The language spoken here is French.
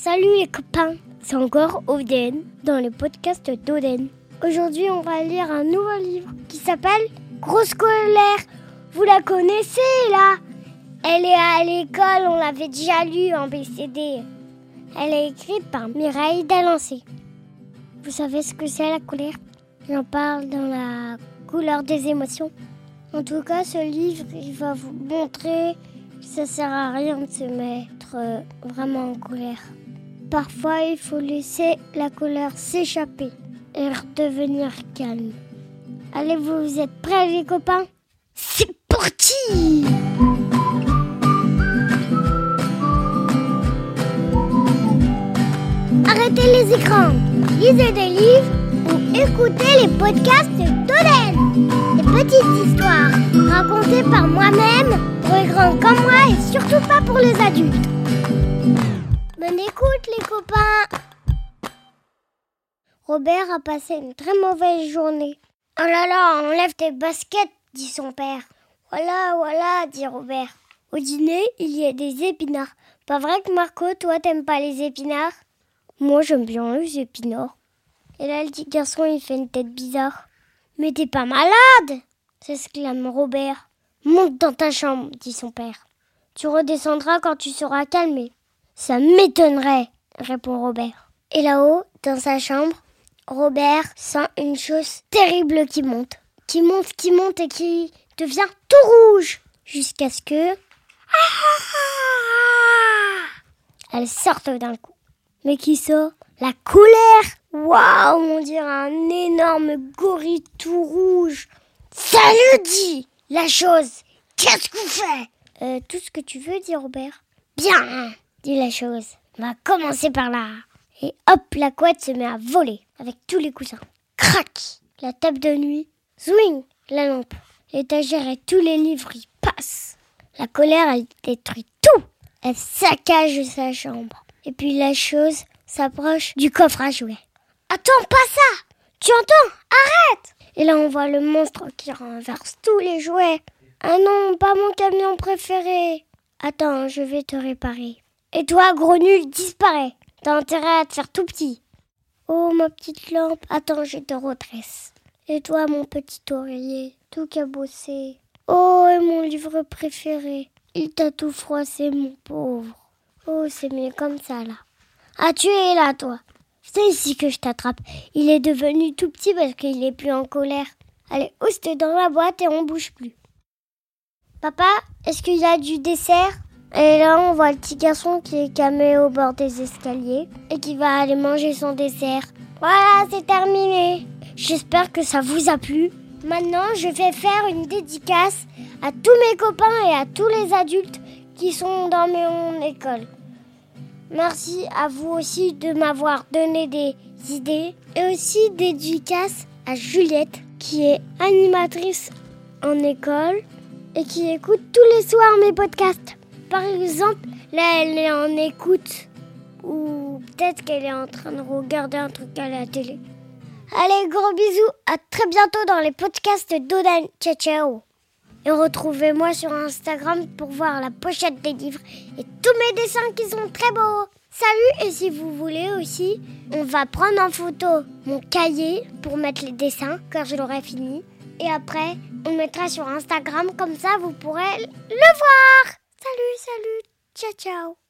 Salut les copains, c'est encore Oden dans le podcast d'Oden. Aujourd'hui, on va lire un nouveau livre qui s'appelle Grosse colère. Vous la connaissez là? Elle est à l'école, on l'avait déjà lu en BCD. Elle est écrite par Mireille Dalancé. Vous savez ce que c'est la colère? J'en parle dans la couleur des émotions. En tout cas, ce livre, il va vous montrer que ça sert à rien de se mettre euh, vraiment en colère. Parfois, il faut laisser la colère s'échapper et redevenir calme. Allez, vous êtes prêts les copains? C'est parti Arrêtez les écrans, lisez des livres ou écoutez les podcasts d'Oden. Des petites histoires racontées par moi-même pour les grands comme moi et surtout pas pour les adultes. Bonne écoute les copains Robert a passé une très mauvaise journée. Oh là là, enlève tes baskets, dit son père. Voilà, voilà, dit Robert. Au dîner, il y a des épinards. Pas vrai que Marco, toi, t'aimes pas les épinards? Moi, j'aime bien les épinards. Et là, le petit garçon, il fait une tête bizarre. Mais t'es pas malade? s'exclame Robert. Monte dans ta chambre, dit son père. Tu redescendras quand tu seras calmé. Ça m'étonnerait, répond Robert. Et là-haut, dans sa chambre, Robert sent une chose terrible qui monte. Qui monte, qui monte et qui devient tout rouge. Jusqu'à ce que... Elle sorte d'un coup. Mais qui sort La colère Waouh, on dirait un énorme gorille tout rouge. Salut, dit la chose. Qu'est-ce que vous faites euh, Tout ce que tu veux, dit Robert. Bien, dit la chose. On va commencer par là. Et hop, la couette se met à voler avec tous les coussins. Crac La table de nuit. Swing La lampe. L'étagère et tous les livres y passent. La colère, elle détruit tout. Elle saccage sa chambre. Et puis la chose s'approche du coffre à jouets. Attends, pas ça Tu entends? Arrête Et là, on voit le monstre qui renverse tous les jouets. Ah non, pas mon camion préféré. Attends, je vais te réparer. Et toi, gros nul, disparais. T'as intérêt à te faire tout petit. Oh, ma petite lampe, attends, je te redresse. Et toi, mon petit oreiller, tout cabossé. Oh, et mon livre préféré. Il t'a tout froissé, mon pauvre. Oh, c'est mieux comme ça, là. Ah, tu es là, toi. C'est ici que je t'attrape. Il est devenu tout petit parce qu'il est plus en colère. Allez, oust dans la boîte et on bouge plus. Papa, est-ce qu'il y a du dessert? Et là, on voit le petit garçon qui est camé au bord des escaliers et qui va aller manger son dessert. Voilà, c'est terminé. J'espère que ça vous a plu. Maintenant, je vais faire une dédicace à tous mes copains et à tous les adultes qui sont dans mon école. Merci à vous aussi de m'avoir donné des idées et aussi dédicace à Juliette qui est animatrice en école et qui écoute tous les soirs mes podcasts. Par exemple, là elle est en écoute ou peut-être qu'elle est en train de regarder un truc à la télé. Allez, gros bisous, à très bientôt dans les podcasts d'Odan. Ciao ciao et retrouvez-moi sur Instagram pour voir la pochette des livres et tous mes dessins qui sont très beaux. Salut et si vous voulez aussi, on va prendre en photo mon cahier pour mettre les dessins quand je l'aurai fini. Et après, on mettra sur Instagram comme ça vous pourrez le voir. Salut, salut, ciao ciao.